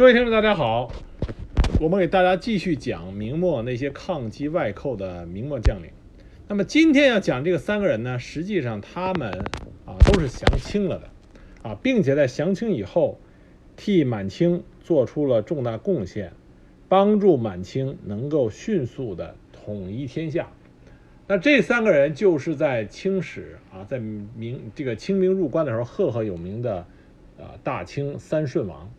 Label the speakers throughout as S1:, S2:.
S1: 各位听众，大家好，我们给大家继续讲明末那些抗击外寇的明末将领。那么今天要讲这个三个人呢，实际上他们啊都是降清了的啊，并且在降清以后，替满清做出了重大贡献，帮助满清能够迅速的统一天下。那这三个人就是在清史啊，在明这个清兵入关的时候赫赫有名的啊大清三顺王。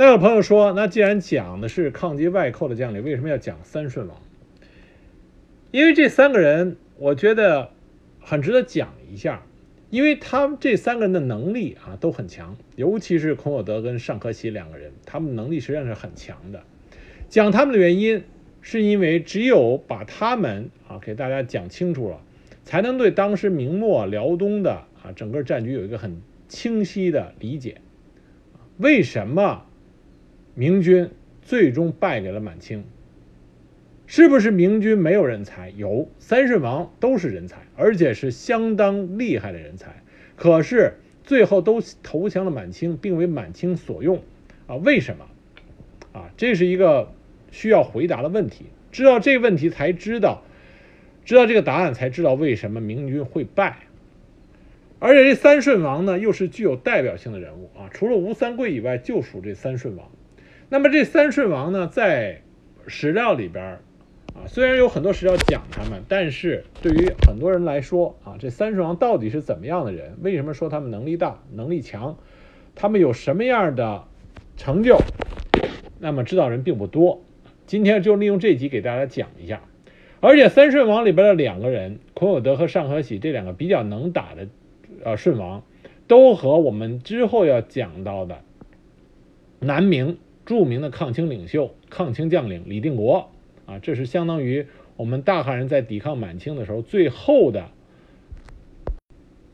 S1: 那有朋友说，那既然讲的是抗击外寇的将领，为什么要讲三顺王？因为这三个人，我觉得很值得讲一下，因为他们这三个人的能力啊都很强，尤其是孔有德跟尚可喜两个人，他们能力实际上是很强的。讲他们的原因，是因为只有把他们啊给大家讲清楚了，才能对当时明末辽东的啊整个战局有一个很清晰的理解。为什么？明军最终败给了满清，是不是明军没有人才？有，三顺王都是人才，而且是相当厉害的人才。可是最后都投降了满清，并为满清所用，啊，为什么？啊，这是一个需要回答的问题。知道这个问题才知道，知道这个答案才知道为什么明军会败。而且这三顺王呢，又是具有代表性的人物啊，除了吴三桂以外，就属这三顺王。那么这三顺王呢，在史料里边啊，虽然有很多史料讲他们，但是对于很多人来说啊，这三顺王到底是怎么样的人？为什么说他们能力大、能力强？他们有什么样的成就？那么知道人并不多。今天就利用这集给大家讲一下。而且三顺王里边的两个人，孔有德和尚可喜这两个比较能打的呃顺王，都和我们之后要讲到的南明。著名的抗清领袖、抗清将领李定国啊，这是相当于我们大汉人在抵抗满清的时候最后的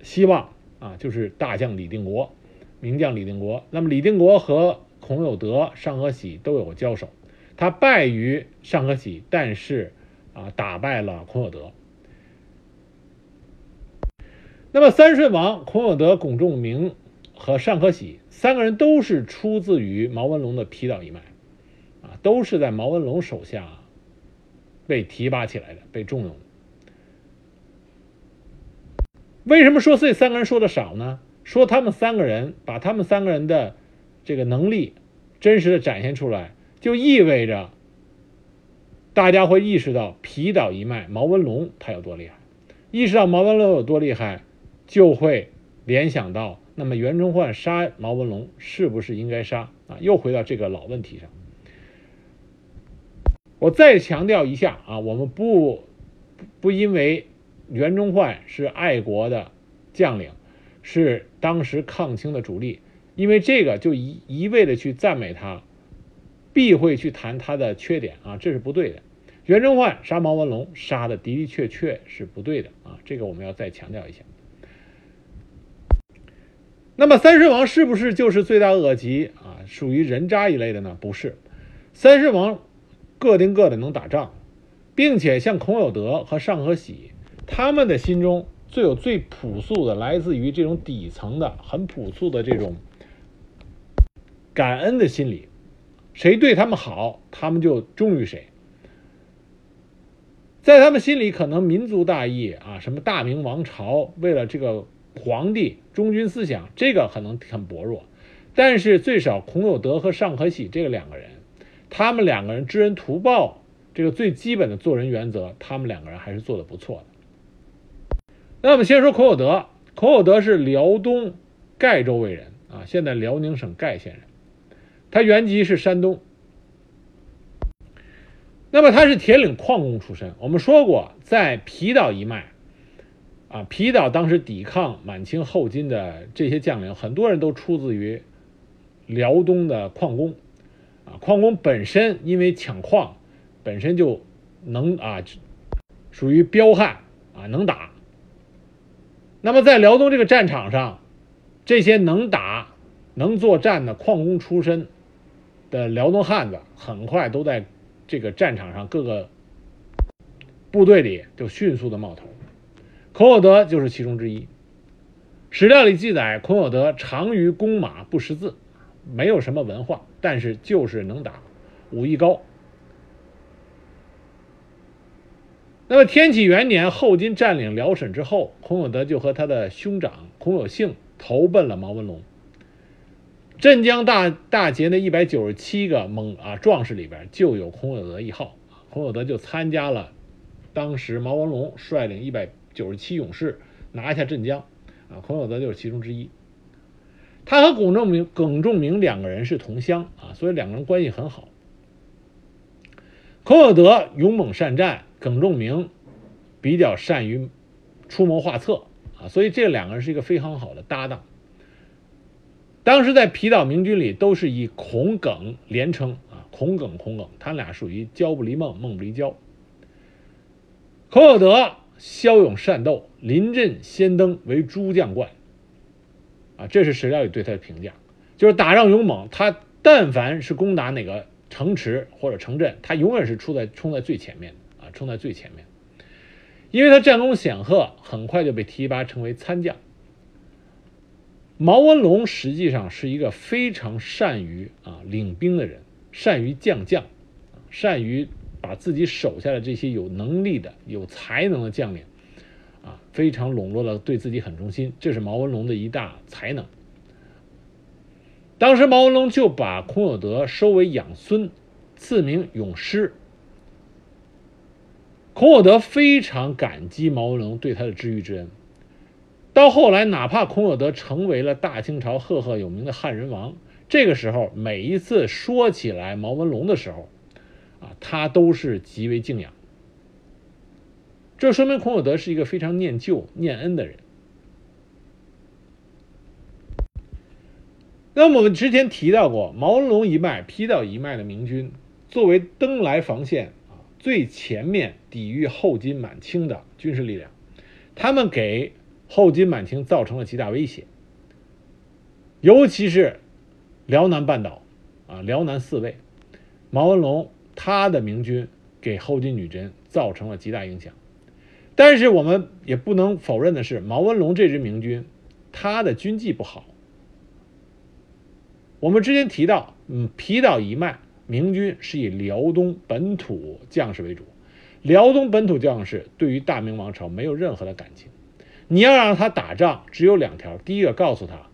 S1: 希望啊，就是大将李定国，名将李定国。那么李定国和孔有德、尚可喜都有交手，他败于尚可喜，但是啊，打败了孔有德。那么三顺王孔有德、巩仲明和尚可喜。三个人都是出自于毛文龙的皮岛一脉，啊，都是在毛文龙手下被提拔起来的，被重用。为什么说这三个人说的少呢？说他们三个人把他们三个人的这个能力真实的展现出来，就意味着大家会意识到皮岛一脉毛文龙他有多厉害，意识到毛文龙有多厉害，就会联想到。那么袁崇焕杀毛文龙是不是应该杀啊？又回到这个老问题上。我再强调一下啊，我们不不因为袁崇焕是爱国的将领，是当时抗清的主力，因为这个就一一味的去赞美他，避讳去谈他的缺点啊，这是不对的。袁崇焕杀毛文龙杀的的的确确是不对的啊，这个我们要再强调一下。那么三顺王是不是就是罪大恶极啊？属于人渣一类的呢？不是，三顺王各定各的能打仗，并且像孔有德和尚可喜，他们的心中最有最朴素的，来自于这种底层的很朴素的这种感恩的心理，谁对他们好，他们就忠于谁。在他们心里，可能民族大义啊，什么大明王朝，为了这个。皇帝忠君思想，这个可能很薄弱，但是最少孔有德和尚可喜这个两个人，他们两个人知恩图报这个最基本的做人原则，他们两个人还是做的不错的。那我们先说孔有德，孔有德是辽东盖州卫人啊，现在辽宁省盖县人，他原籍是山东。那么他是铁岭矿工出身，我们说过在皮岛一脉。啊，皮岛当时抵抗满清后金的这些将领，很多人都出自于辽东的矿工。啊，矿工本身因为抢矿，本身就能啊，属于彪悍啊，能打。那么在辽东这个战场上，这些能打、能作战的矿工出身的辽东汉子，很快都在这个战场上各个部队里就迅速的冒头。孔有德就是其中之一。史料里记载，孔有德长于弓马不识字，没有什么文化，但是就是能打，武艺高。那么天启元年，后金占领辽沈之后，孔有德就和他的兄长孔有幸投奔了毛文龙。镇江大大捷的一百九十七个猛啊壮士里边，就有孔有德一号。孔有德就参加了当时毛文龙率领一百九十七勇士拿下镇江，啊，孔有德就是其中之一。他和耿仲明、耿仲明两个人是同乡啊，所以两个人关系很好。孔有德勇猛善战，耿仲明比较善于出谋划策啊，所以这两个人是一个非常好的搭档。当时在皮岛明军里都是以孔耿连称啊，孔耿孔耿，他俩属于交不离孟，孟不离交。孔有德骁勇善斗，临阵先登，为诸将冠。啊，这是史料里对他的评价，就是打仗勇猛。他但凡是攻打哪个城池或者城镇，他永远是出在冲在最前面的啊，冲在最前面。因为他战功显赫，很快就被提拔成为参将。毛文龙实际上是一个非常善于啊领兵的人，善于将将，善于把自己手下的这些有能力的、有才能的将领。啊，非常笼络了，对自己很忠心，这是毛文龙的一大才能。当时毛文龙就把孔有德收为养孙，赐名永师。孔有德非常感激毛文龙对他的知遇之恩。到后来，哪怕孔有德成为了大清朝赫赫有名的汉人王，这个时候每一次说起来毛文龙的时候，啊，他都是极为敬仰。这说明孔有德是一个非常念旧、念恩的人。那么我们之前提到过，毛文龙一脉、皮岛一脉的明军，作为登莱防线啊最前面抵御后金、满清的军事力量，他们给后金、满清造成了极大威胁。尤其是辽南半岛啊，辽南四卫，毛文龙他的明军给后金女真造成了极大影响。但是我们也不能否认的是，毛文龙这支明军，他的军纪不好。我们之前提到，嗯，皮岛一脉明军是以辽东本土将士为主，辽东本土将士对于大明王朝没有任何的感情。你要让他打仗，只有两条：第一个，告诉他，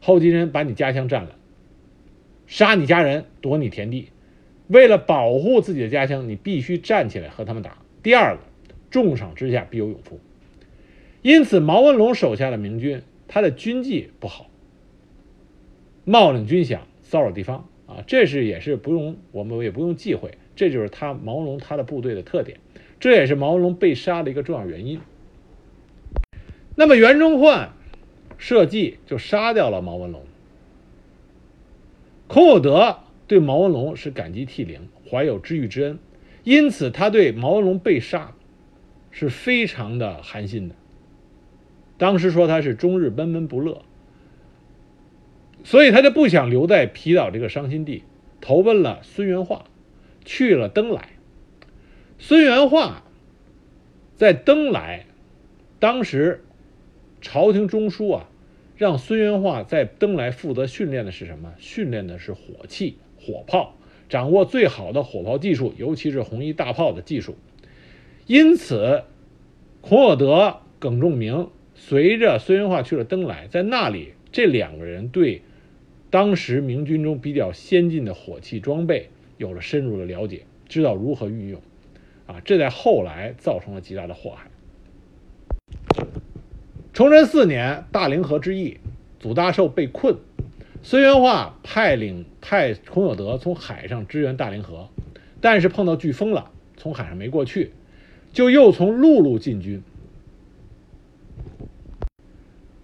S1: 后金人把你家乡占了，杀你家人，夺你田地，为了保护自己的家乡，你必须站起来和他们打。第二个。重赏之下必有勇夫，因此毛文龙手下的明军，他的军纪不好，冒领军饷，骚扰地方啊，这是也是不用我们也不用忌讳，这就是他毛文龙他的部队的特点，这也是毛文龙被杀的一个重要原因。那么袁崇焕设计就杀掉了毛文龙，孔有德对毛文龙是感激涕零，怀有知遇之恩，因此他对毛文龙被杀。是非常的寒心的。当时说他是终日闷闷不乐，所以他就不想留在皮岛这个伤心地，投奔了孙元化，去了登莱。孙元化在登莱，当时朝廷中枢啊，让孙元化在登莱负责训练的是什么？训练的是火器、火炮，掌握最好的火炮技术，尤其是红衣大炮的技术。因此，孔有德、耿仲明随着孙元化去了登莱，在那里，这两个人对当时明军中比较先进的火器装备有了深入的了解，知道如何运用。啊，这在后来造成了极大的祸害。崇祯四年，大凌河之役，祖大寿被困，孙元化派领派孔有德从海上支援大凌河，但是碰到飓风了，从海上没过去。就又从陆路进军，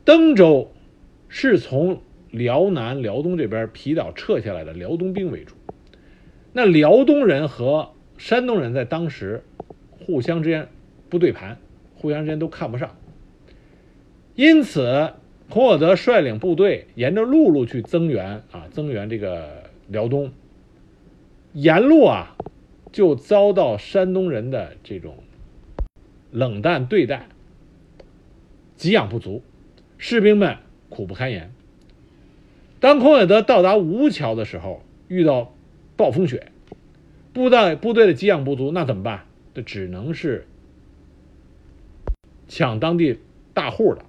S1: 登州是从辽南、辽东这边皮岛撤下来的辽东兵为主。那辽东人和山东人在当时互相之间不对盘，互相之间都看不上。因此，孔有德率领部队沿着陆路去增援啊，增援这个辽东。沿路啊，就遭到山东人的这种。冷淡对待，给养不足，士兵们苦不堪言。当孔有德到达吴桥的时候，遇到暴风雪，部队部队的给养不足，那怎么办？这只能是抢当地大户的，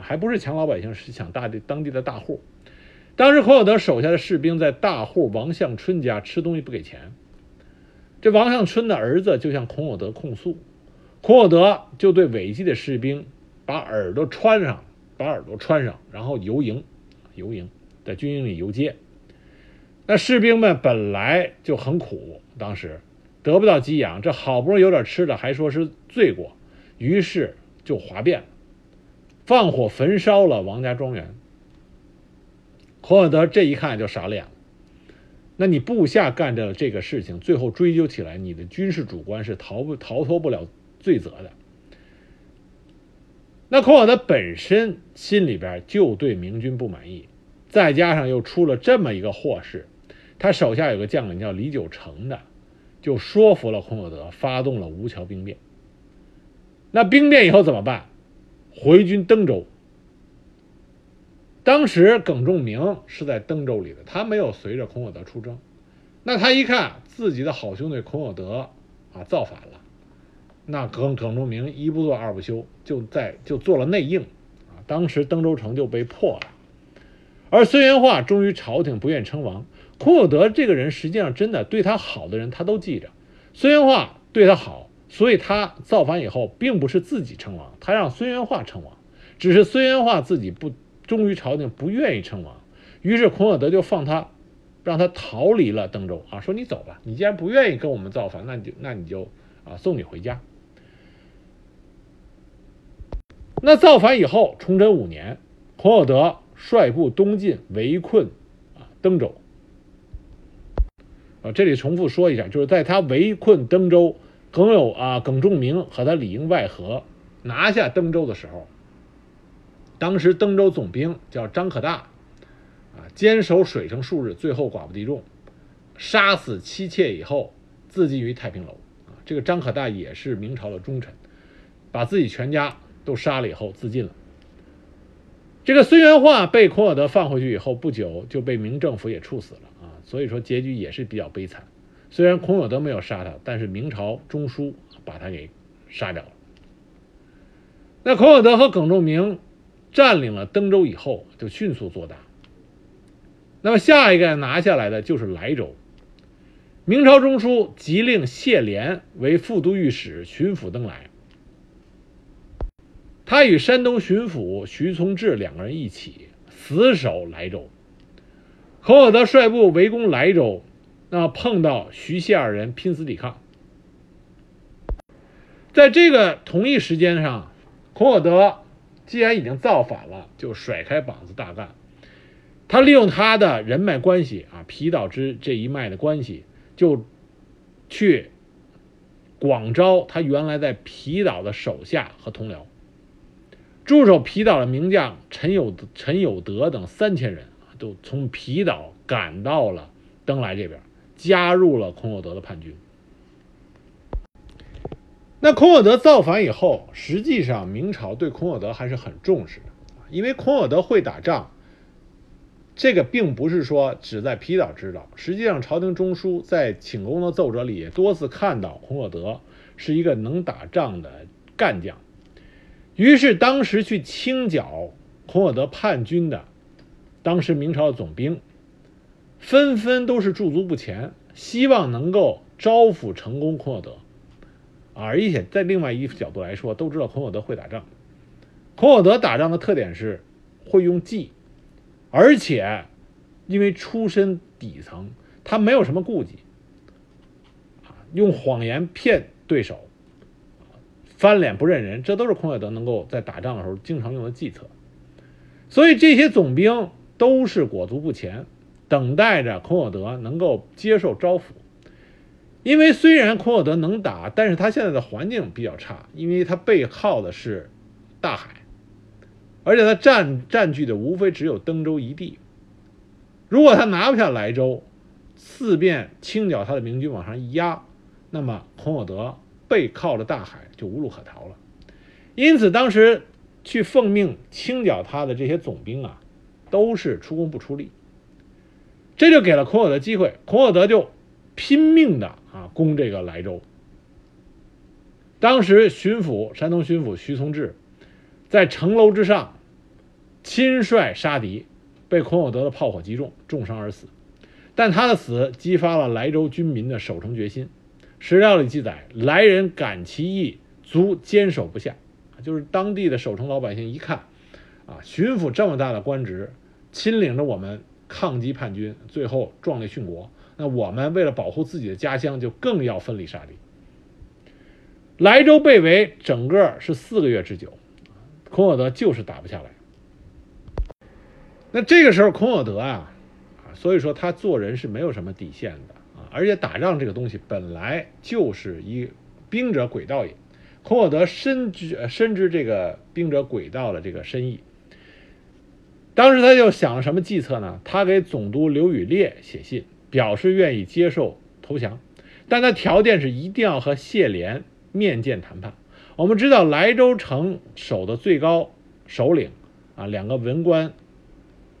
S1: 还不是抢老百姓，是抢大地当地的大户。当时孔有德手下的士兵在大户王向春家吃东西不给钱，这王向春的儿子就向孔有德控诉，孔有德就对违纪的士兵把耳朵穿上，把耳朵穿上，然后游营，游营在军营里游街。那士兵们本来就很苦，当时得不到给养，这好不容易有点吃的，还说是罪过，于是就哗变了，放火焚烧了王家庄园。孔有德这一看就傻了眼了。那你部下干着这个事情，最后追究起来，你的军事主官是逃不逃脱不了罪责的。那孔有德本身心里边就对明军不满意，再加上又出了这么一个祸事，他手下有个将领叫李九成的，就说服了孔有德，发动了吴桥兵变。那兵变以后怎么办？回军登州。当时耿仲明是在登州里的，他没有随着孔有德出征。那他一看自己的好兄弟孔有德啊造反了，那耿耿仲明一不做二不休，就在就做了内应啊。当时登州城就被破了。而孙元化忠于朝廷，不愿称王。孔有德这个人实际上真的对他好的人他都记着，孙元化对他好，所以他造反以后并不是自己称王，他让孙元化称王，只是孙元化自己不。忠于朝廷，不愿意称王，于是孔有德就放他，让他逃离了登州啊，说你走吧，你既然不愿意跟我们造反，那你就那你就啊送你回家。那造反以后，崇祯五年，孔有德率部东进，围困啊登州。啊，这里重复说一下，就是在他围困登州，耿有啊耿仲明和他里应外合，拿下登州的时候。当时登州总兵叫张可大，啊，坚守水城数日，最后寡不敌众，杀死妻妾以后，自尽于太平楼。啊，这个张可大也是明朝的忠臣，把自己全家都杀了以后自尽了。这个孙元化被孔有德放回去以后，不久就被明政府也处死了。啊，所以说结局也是比较悲惨。虽然孔有德没有杀他，但是明朝中枢把他给杀掉了。那孔有德和耿仲明。占领了登州以后，就迅速做大。那么下一个拿下来的就是莱州。明朝中枢即令谢廉为副都御史、巡抚登莱。他与山东巡抚徐从志两个人一起死守莱州。孔有德率部围攻莱州，那碰到徐谢二人拼死抵抗。在这个同一时间上，孔有德。既然已经造反了，就甩开膀子大干。他利用他的人脉关系啊，皮岛之这一脉的关系，就去广招他原来在皮岛的手下和同僚。驻守皮岛的名将陈有陈有德等三千人，都从皮岛赶到了登莱这边，加入了孔有德的叛军。那孔有德造反以后，实际上明朝对孔有德还是很重视的，因为孔有德会打仗，这个并不是说只在皮岛知道，实际上朝廷中枢在请功的奏折里也多次看到孔有德是一个能打仗的干将，于是当时去清剿孔有德叛军的，当时明朝的总兵，纷纷都是驻足不前，希望能够招抚成功孔有德。而且在另外一角度来说，都知道孔有德会打仗。孔有德打仗的特点是会用计，而且因为出身底层，他没有什么顾忌，用谎言骗对手，翻脸不认人，这都是孔有德能够在打仗的时候经常用的计策。所以这些总兵都是裹足不前，等待着孔有德能够接受招抚。因为虽然孔有德能打，但是他现在的环境比较差，因为他背靠的是大海，而且他占占据的无非只有登州一地。如果他拿不下莱州，四面清剿他的明军往上一压，那么孔有德背靠着大海就无路可逃了。因此，当时去奉命清剿他的这些总兵啊，都是出工不出力，这就给了孔有德机会，孔有德就拼命的啊攻这个莱州。当时巡抚山东巡抚徐从志在城楼之上亲率杀敌，被孔有德的炮火击中，重伤而死。但他的死激发了莱州军民的守城决心。史料里记载，来人感其意，卒坚守不下。就是当地的守城老百姓一看，啊，巡抚这么大的官职，亲领着我们抗击叛军，最后壮烈殉国，那我们为了保护自己的家乡，就更要奋力杀敌。莱州被围，整个是四个月之久，孔有德就是打不下来。那这个时候，孔有德啊，所以说他做人是没有什么底线的啊，而且打仗这个东西本来就是一兵者诡道也。孔有德深知深知这个兵者诡道的这个深意，当时他就想了什么计策呢？他给总督刘宇烈写信，表示愿意接受投降，但他条件是一定要和谢莲面见谈判。我们知道莱州城守的最高首领啊，两个文官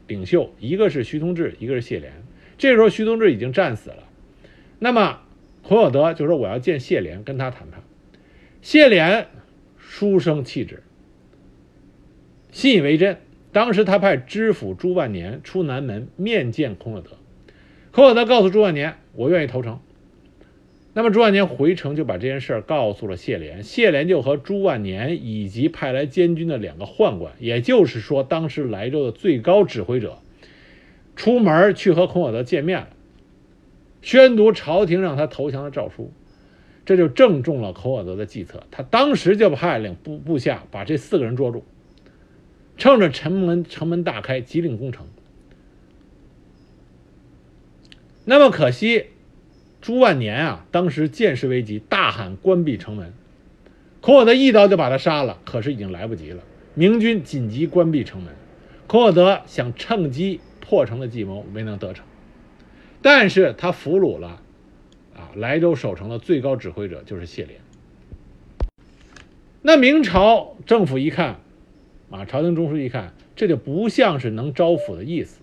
S1: 领袖，一个是徐同志，一个是谢莲。这时候徐同志已经战死了，那么孔有德就说我要见谢莲，跟他谈判。谢莲书生气质，信以为真。当时他派知府朱万年出南门面见孔有德，孔有德告诉朱万年：“我愿意投诚。”那么朱万年回城就把这件事告诉了谢莲，谢莲就和朱万年以及派来监军的两个宦官，也就是说当时莱州的最高指挥者，出门去和孔有德见面了，宣读朝廷让他投降的诏书。这就正中了孔有德的计策，他当时就派领部部下把这四个人捉住，趁着城门城门大开，急令攻城。那么可惜，朱万年啊，当时见势危急，大喊关闭城门。孔有德一刀就把他杀了，可是已经来不及了。明军紧急关闭城门，孔有德想趁机破城的计谋没能得逞，但是他俘虏了。啊，莱州守城的最高指挥者就是谢莲。那明朝政府一看，啊，朝廷中枢一看，这就不像是能招抚的意思，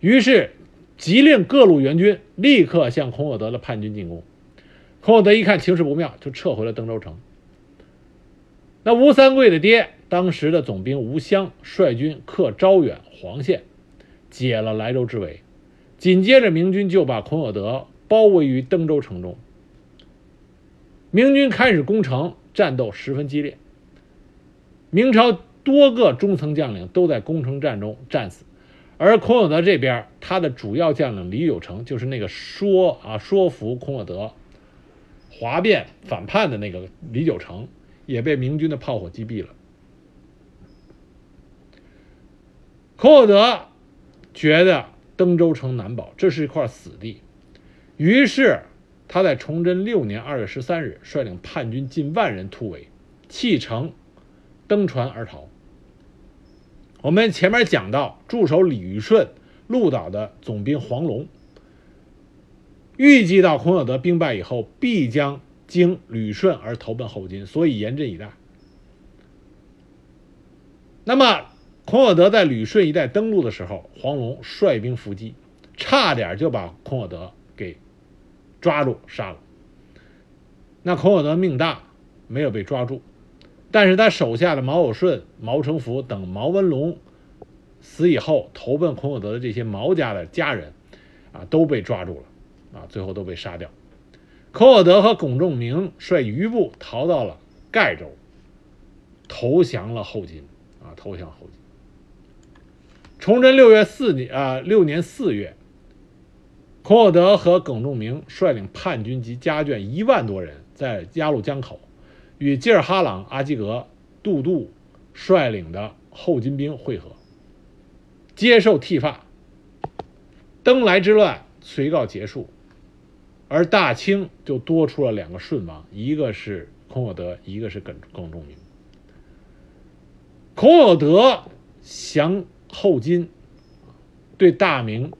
S1: 于是急令各路援军立刻向孔有德的叛军进攻。孔有德一看情势不妙，就撤回了登州城。那吴三桂的爹，当时的总兵吴襄率军克招远、黄县，解了莱州之围。紧接着，明军就把孔有德。包围于登州城中，明军开始攻城，战斗十分激烈。明朝多个中层将领都在攻城战中战死，而孔有德这边，他的主要将领李有成，就是那个说啊说服孔有德哗变反叛的那个李九成，也被明军的炮火击毙了。孔有德觉得登州城难保，这是一块死地。于是，他在崇祯六年二月十三日率领叛军近万人突围，弃城，登船而逃。我们前面讲到，驻守李玉顺鹿岛的总兵黄龙，预计到孔有德兵败以后，必将经旅顺而投奔后金，所以严阵以待。那么，孔有德在旅顺一带登陆的时候，黄龙率兵伏击，差点就把孔有德给。抓住杀了，那孔有德命大，没有被抓住，但是他手下的毛有顺、毛成福等毛文龙死以后，投奔孔有德的这些毛家的家人，啊，都被抓住了，啊，最后都被杀掉。孔有德和龚仲明率余部逃到了盖州，投降了后金，啊，投降后金。崇祯六月四年，啊，六年四月。孔有德和耿仲明率领叛军及家眷一万多人，在鸭绿江口与吉尔哈朗、阿基格、杜度率领的后金兵会合，接受剃发。登莱之乱随告结束，而大清就多出了两个顺王，一个是孔有德，一个是耿耿仲明。孔有德降后金，对大明。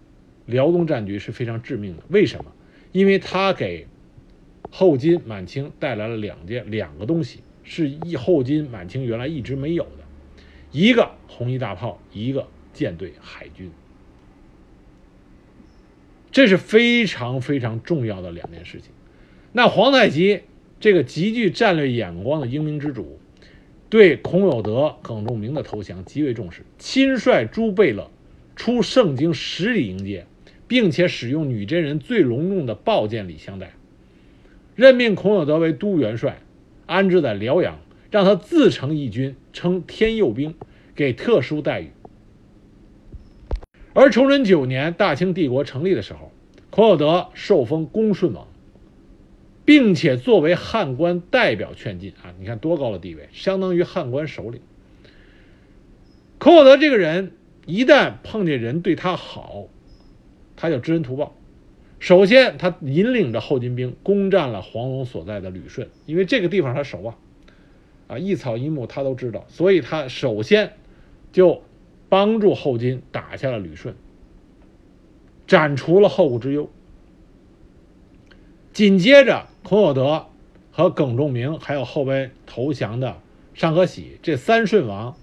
S1: 辽东战局是非常致命的，为什么？因为他给后金、满清带来了两件两个东西，是后金、满清原来一直没有的，一个红衣大炮，一个舰队海军。这是非常非常重要的两件事情。那皇太极这个极具战略眼光的英明之主，对孔有德、耿仲明的投降极为重视，亲率朱贝勒出盛京十里迎接，并且使用女真人最隆重的宝剑礼相待，任命孔有德为都元帅，安置在辽阳，让他自成一军，称天佑兵，给特殊待遇。而崇祯九年，大清帝国成立的时候，孔有德受封恭顺王，并且作为汉官代表劝进啊，你看多高的地位，相当于汉官首领。孔有德这个人，一旦碰见人对他好，他就知恩图报。首先，他引领着后金兵攻占了黄龙所在的旅顺，因为这个地方他熟啊，啊一草一木他都知道，所以他首先就。帮助后金打下了旅顺，斩除了后顾之忧。紧接着，孔有德和耿仲明，还有后边投降的尚可喜这三顺王，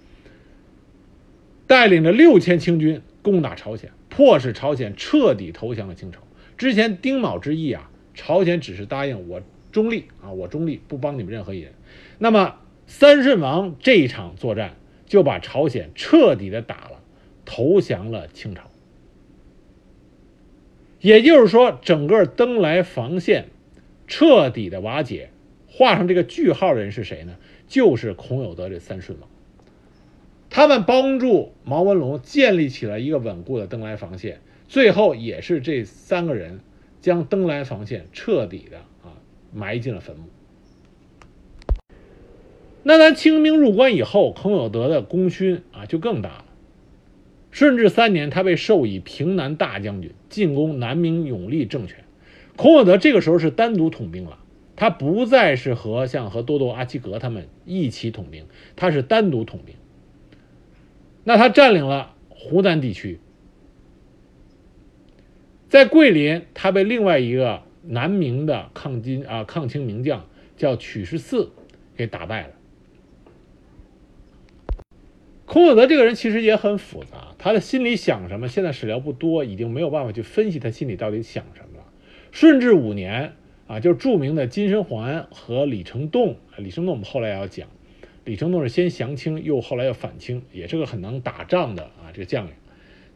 S1: 带领着六千清军攻打朝鲜，迫使朝鲜彻底投降了清朝。之前丁卯之役啊，朝鲜只是答应我中立啊，我中立不帮你们任何一人。那么三顺王这一场作战。就把朝鲜彻底的打了，投降了清朝。也就是说，整个登莱防线彻底的瓦解，画上这个句号的人是谁呢？就是孔有德这三顺王。他们帮助毛文龙建立起了一个稳固的登莱防线，最后也是这三个人将登莱防线彻底的啊埋进了坟墓。那咱清兵入关以后，孔有德的功勋啊就更大了。顺治三年，他被授以平南大将军，进攻南明永历政权。孔有德这个时候是单独统兵了，他不再是和像和多多阿齐格他们一起统兵，他是单独统兵。那他占领了湖南地区，在桂林，他被另外一个南明的抗金啊抗清名将叫曲十四给打败了。孔有德这个人其实也很复杂，他的心里想什么，现在史料不多，已经没有办法去分析他心里到底想什么了。顺治五年啊，就是著名的金生桓和李成栋，李成栋我们后来要讲，李成栋是先降清，又后来又反清，也是个很能打仗的啊这个将领。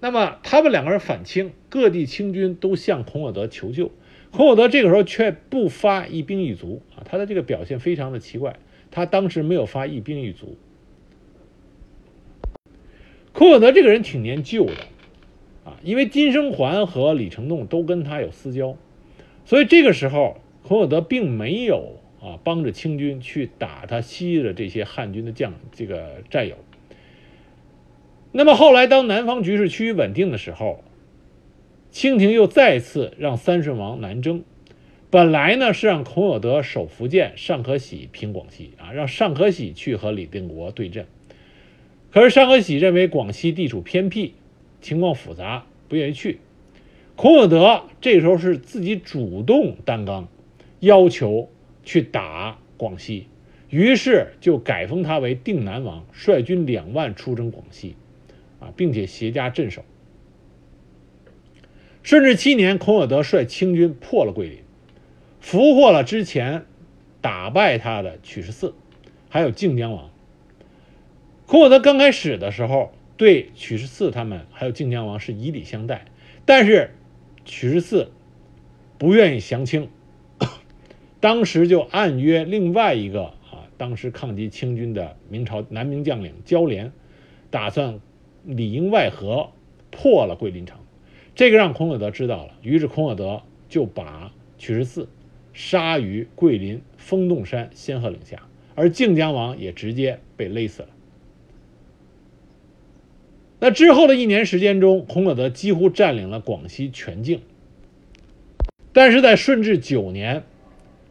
S1: 那么他们两个人反清，各地清军都向孔有德求救，孔有德这个时候却不发一兵一卒啊，他的这个表现非常的奇怪，他当时没有发一兵一卒。孔有德这个人挺念旧的，啊，因为金生桓和李成栋都跟他有私交，所以这个时候孔有德并没有啊帮着清军去打他昔日的这些汉军的将这个战友。那么后来当南方局势趋于稳定的时候，清廷又再次让三顺王南征，本来呢是让孔有德守福建，尚可喜平广西啊，让尚可喜去和李定国对阵。可是尚可喜认为广西地处偏僻，情况复杂，不愿意去。孔有德这时候是自己主动担纲，要求去打广西，于是就改封他为定南王，率军两万出征广西，啊，并且携家镇守。顺治七年，孔有德率清军破了桂林，俘获了之前打败他的曲十四，还有靖江王。孔有德刚开始的时候，对曲十四他们还有靖江王是以礼相待，但是曲十四不愿意降清，当时就暗约另外一个啊，当时抗击清军的明朝南明将领焦连，打算里应外合破了桂林城，这个让孔有德知道了，于是孔有德就把曲十四杀于桂林风洞山仙鹤岭下，而靖江王也直接被勒死了。那之后的一年时间中，孔有德几乎占领了广西全境。但是在顺治九年，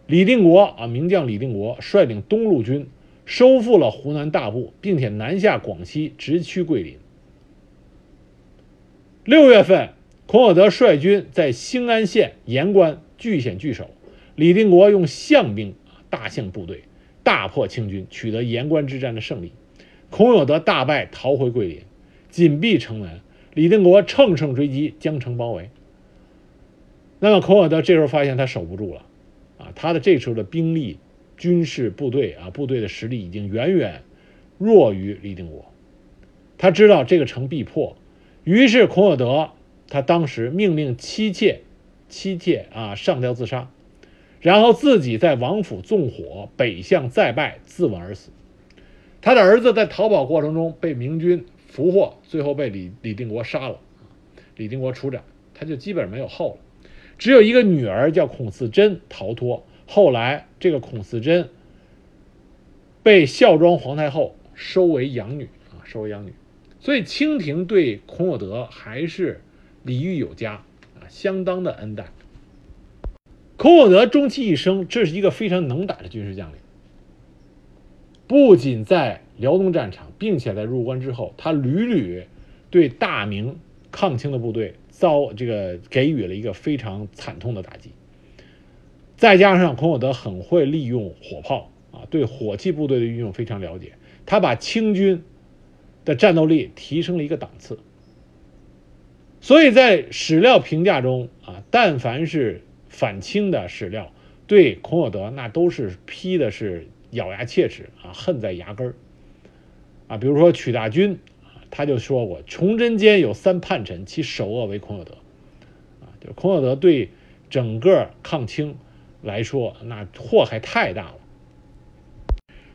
S1: 李定国啊，名将李定国率领东路军收复了湖南大部，并且南下广西，直趋桂林。六月份，孔有德率军在兴安县盐关据险据守，李定国用象兵大象部队大破清军，取得盐关之战的胜利。孔有德大败，逃回桂林。紧闭城门，李定国乘胜追击，将城包围。那么孔有德这时候发现他守不住了，啊，他的这时候的兵力、军事部队啊，部队的实力已经远远弱于李定国。他知道这个城必破，于是孔有德他当时命令妻妾，妻妾啊上吊自杀，然后自己在王府纵火，北向再拜，自刎而死。他的儿子在逃跑过程中被明军俘获，最后被李李定国杀了，李定国处斩，他就基本没有后了。只有一个女儿叫孔四珍逃脱，后来这个孔四珍被孝庄皇太后收为养女啊，收为养女。所以清廷对孔有德还是礼遇有加啊，相当的恩待。孔有德终其一生，这是一个非常能打的军事将领。不仅在辽东战场，并且在入关之后，他屡屡对大明抗清的部队。遭这个给予了一个非常惨痛的打击，再加上孔有德很会利用火炮啊，对火器部队的运用非常了解，他把清军的战斗力提升了一个档次。所以在史料评价中啊，但凡是反清的史料，对孔有德那都是批的是咬牙切齿啊，恨在牙根儿啊。比如说曲大军。他就说过，崇祯间有三叛臣，其首恶为孔有德，啊，就孔有德对整个抗清来说，那祸害太大了。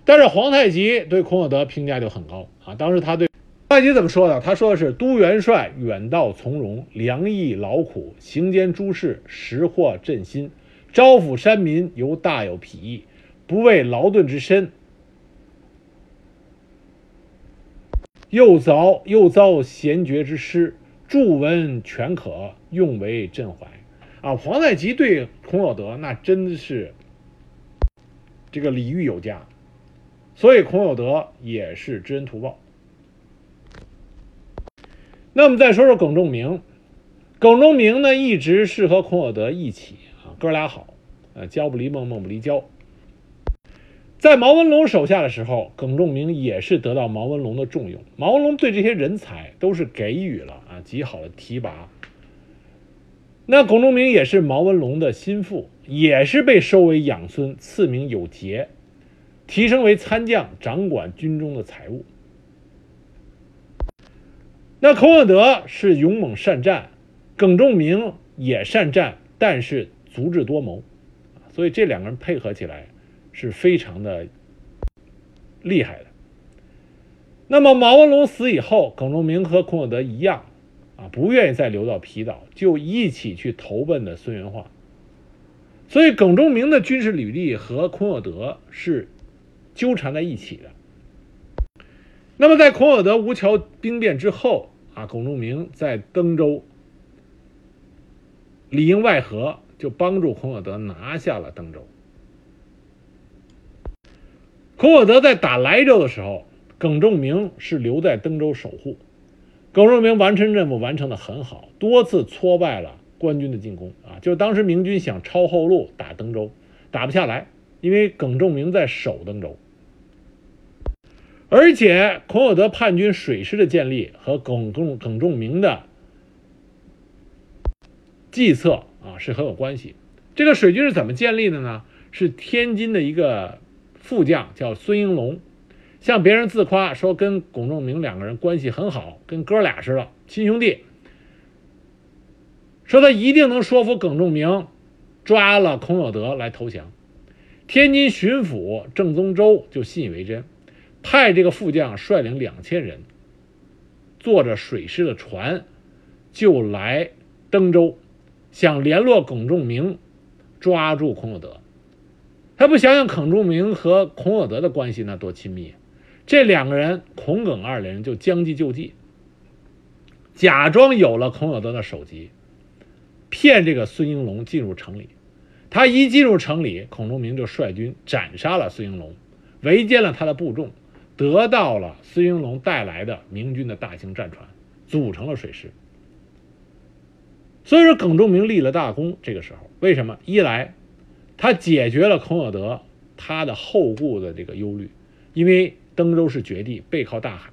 S1: 但是皇太极对孔有德评价就很高啊，当时他对太极怎么说的？他说的是：都元帅远道从容，良役劳苦，行间诸事，实获朕心。招抚山民，犹大有裨益，不畏劳顿之身。又遭又遭贤绝之师，著文全可用为朕怀。啊，皇太极对孔有德那真的是这个礼遇有加，所以孔有德也是知恩图报。那我们再说说耿仲明，耿仲明呢一直是和孔有德一起啊，哥俩好，呃，交不离梦，梦不离交。在毛文龙手下的时候，耿仲明也是得到毛文龙的重用。毛文龙对这些人才都是给予了啊极好的提拔。那耿仲明也是毛文龙的心腹，也是被收为养孙，赐名有节，提升为参将，掌管军中的财务。那孔有德是勇猛善战，耿仲明也善战，但是足智多谋，所以这两个人配合起来。是非常的厉害的。那么毛文龙死以后，耿仲明和孔有德一样，啊，不愿意再留到皮岛，就一起去投奔的孙元化。所以耿仲明的军事履历和孔有德是纠缠在一起的。那么在孔有德吴桥兵变之后，啊，耿仲明在登州里应外合，就帮助孔有德拿下了登州。孔有德在打莱州的时候，耿仲明是留在登州守护。耿仲明完成任务完成的很好，多次挫败了官军的进攻啊！就当时明军想抄后路打登州，打不下来，因为耿仲明在守登州。而且孔有德叛军水师的建立和耿仲耿仲明的计策啊是很有关系。这个水军是怎么建立的呢？是天津的一个。副将叫孙应龙，向别人自夸说跟耿仲明两个人关系很好，跟哥俩似的亲兄弟。说他一定能说服耿仲明抓了孔有德来投降。天津巡抚郑宗周就信以为真，派这个副将率领两千人，坐着水师的船，就来登州，想联络耿仲明，抓住孔有德。他不想想孔仲明和孔有德的关系那多亲密，这两个人孔耿二人就将计就计，假装有了孔有德的首级，骗这个孙应龙进入城里。他一进入城里，孔仲明就率军斩杀了孙应龙，围歼了他的部众，得到了孙云龙带来的明军的大型战船，组成了水师。所以说，耿仲明立了大功。这个时候，为什么？一来。他解决了孔有德他的后顾的这个忧虑，因为登州是绝地，背靠大海，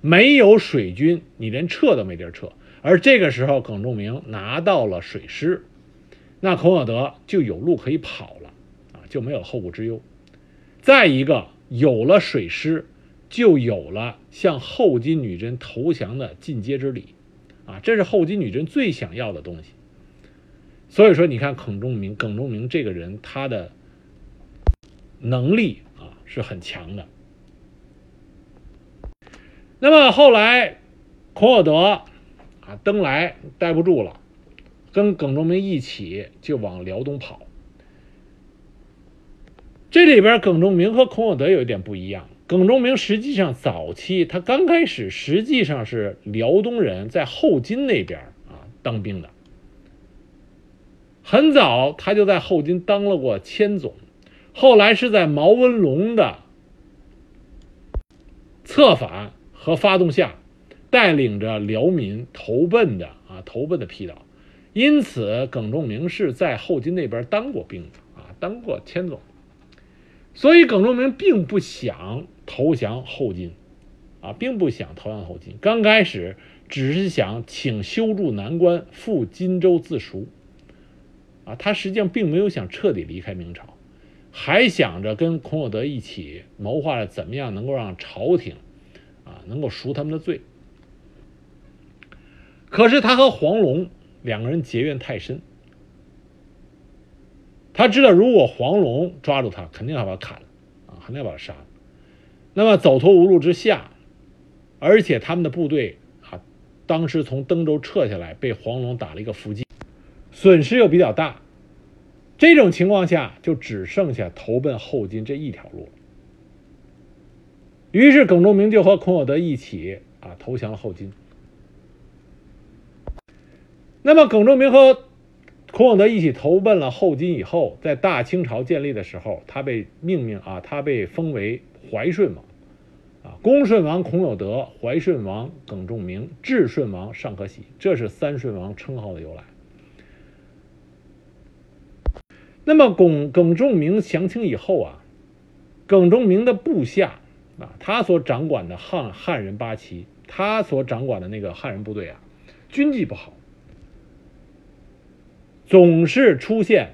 S1: 没有水军，你连撤都没地儿撤。而这个时候，耿仲明拿到了水师，那孔有德就有路可以跑了啊，就没有后顾之忧。再一个，有了水师，就有了向后金女真投降的进阶之礼啊，这是后金女真最想要的东西。所以说，你看耿仲明，耿仲明这个人，他的能力啊是很强的。那么后来，孔有德啊登来待不住了，跟耿仲明一起就往辽东跑。这里边耿仲明和孔有德有一点不一样，耿仲明实际上早期他刚开始实际上是辽东人，在后金那边啊当兵的，很早他就在后金当了过千总，后来是在毛文龙的策反。和发动下，带领着辽民投奔的啊，投奔的皮岛，因此耿仲明是在后金那边当过兵的啊，当过千总，所以耿仲明并不想投降后金，啊，并不想投降后金。刚开始只是想请修筑南关，赴荆州自赎，啊，他实际上并没有想彻底离开明朝，还想着跟孔有德一起谋划着怎么样能够让朝廷。啊，能够赎他们的罪。可是他和黄龙两个人结怨太深，他知道如果黄龙抓住他，肯定要把他砍了，啊，肯定要把他杀了。那么走投无路之下，而且他们的部队啊，当时从登州撤下来，被黄龙打了一个伏击，损失又比较大。这种情况下，就只剩下投奔后金这一条路了。于是，耿仲明就和孔有德一起啊投降了后金。那么，耿仲明和孔有德一起投奔了后金以后，在大清朝建立的时候，他被命名啊，他被封为怀顺王，啊，恭顺王孔有德、怀顺王耿仲明、至顺王尚可喜，这是三顺王称号的由来。那么，耿耿仲明降清以后啊，耿仲明的部下。啊，他所掌管的汉汉人八旗，他所掌管的那个汉人部队啊，军纪不好，总是出现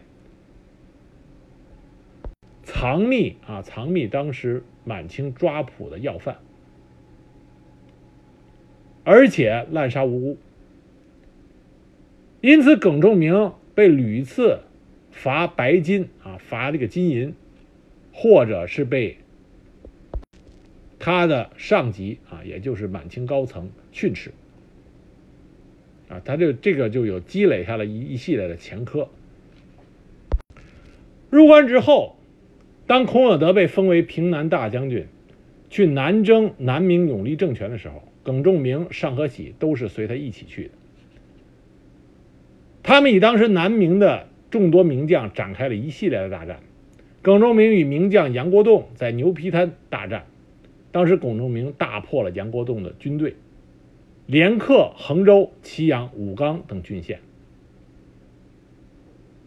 S1: 藏匿啊，藏匿当时满清抓捕的要犯，而且滥杀无辜，因此耿仲明被屡次罚白金啊，罚这个金银，或者是被。他的上级啊，也就是满清高层训斥啊，他就这个就有积累下了一一系列的前科。入关之后，当孔有德被封为平南大将军，去南征南明永历政权的时候，耿仲明、尚可喜都是随他一起去的。他们与当时南明的众多名将展开了一系列的大战。耿仲明与名将杨国栋在牛皮滩大战。当时，耿仲明大破了杨国栋的军队，连克衡州、祁阳、武冈等郡县。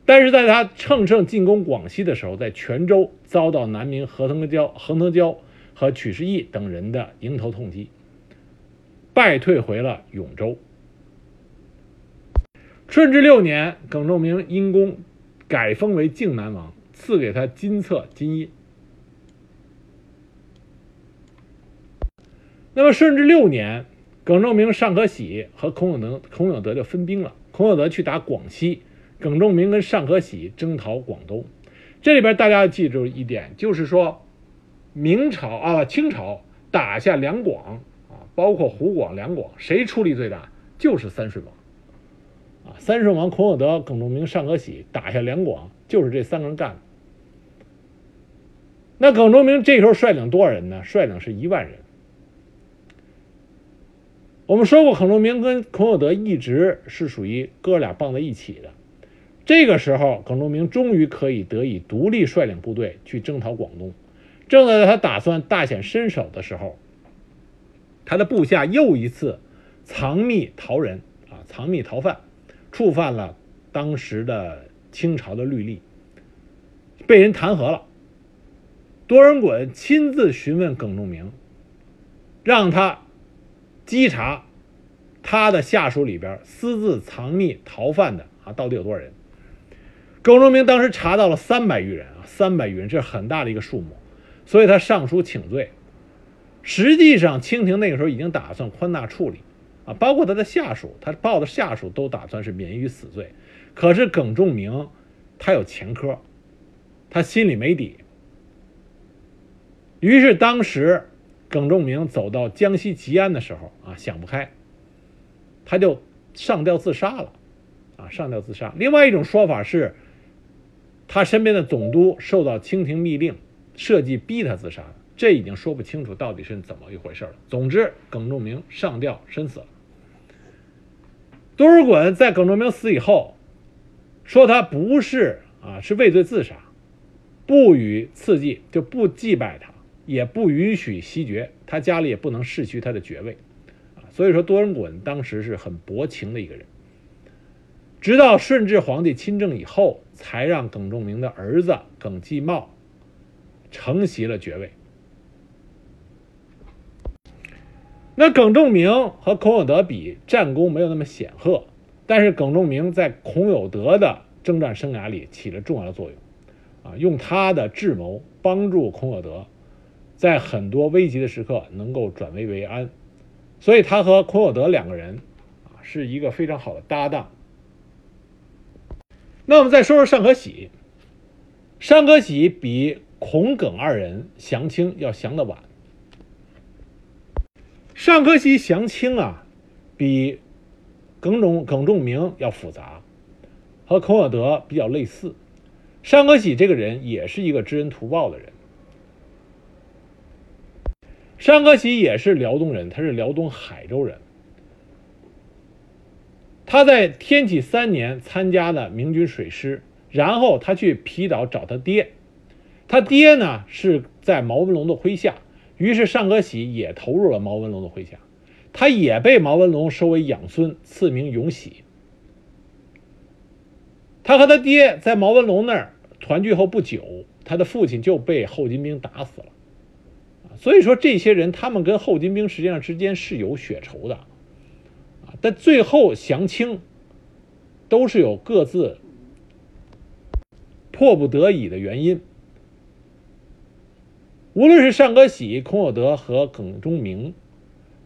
S1: 但是，在他乘胜进攻广西的时候，在泉州遭到南明何腾蛟、何腾蛟和曲世义等人的迎头痛击，败退回了永州。顺治六年，耿仲明因功改封为靖南王，赐给他金册、金印。那么顺治六年，耿仲明、尚可喜和孔有德、孔有德就分兵了。孔有德去打广西，耿仲明跟尚可喜征讨广东。这里边大家要记住一点，就是说，明朝啊，清朝打下两广啊，包括湖广、两广，谁出力最大？就是三顺王啊，三顺王孔有德、耿仲明、尚可喜打下两广，就是这三个人干的。那耿仲明这时候率领多少人呢？率领是一万人。我们说过，耿仲明跟孔有德一直是属于哥俩绑在一起的。这个时候，耿仲明终于可以得以独立率领部队去征讨广东。正在他打算大显身手的时候，他的部下又一次藏匿逃人啊，藏匿逃犯，触犯了当时的清朝的律例，被人弹劾了。多尔衮亲自询问耿仲明，让他。稽查他的下属里边私自藏匿逃犯的啊，到底有多少人？耿仲明当时查到了三百余人啊，三百余人，这是很大的一个数目，所以他上书请罪。实际上，清廷那个时候已经打算宽大处理啊，包括他的下属，他报的下属都打算是免于死罪。可是耿仲明他有前科，他心里没底。于是当时耿仲明走到江西吉安的时候啊，想不开，他就上吊自杀了啊，上吊自杀。另外一种说法是。他身边的总督受到清廷密令，设计逼他自杀，这已经说不清楚到底是怎么一回事了。总之，耿仲明上吊身死了。多尔衮在耿仲明死以后，说他不是啊，是畏罪自杀，不予赐祭，就不祭拜他，也不允许袭爵，他家里也不能世袭他的爵位，啊，所以说多尔衮当时是很薄情的一个人。直到顺治皇帝亲政以后，才让耿仲明的儿子耿继茂承袭了爵位。那耿仲明和孔有德比战功没有那么显赫，但是耿仲明在孔有德的征战生涯里起了重要的作用，啊，用他的智谋帮助孔有德，在很多危急的时刻能够转危为安，所以他和孔有德两个人啊是一个非常好的搭档。那我们再说说尚可喜。尚可喜比孔耿二人降清要降的晚。尚可喜降清啊，比耿仲耿仲明要复杂，和孔有德比较类似。尚可喜这个人也是一个知恩图报的人。尚可喜也是辽东人，他是辽东海州人。他在天启三年参加了明军水师，然后他去皮岛找他爹，他爹呢是在毛文龙的麾下，于是尚可喜也投入了毛文龙的麾下，他也被毛文龙收为养孙，赐名永喜。他和他爹在毛文龙那儿团聚后不久，他的父亲就被后金兵打死了，所以说这些人他们跟后金兵实际上之间是有血仇的。但最后降清，都是有各自迫不得已的原因。无论是尚可喜、孔有德和耿仲明，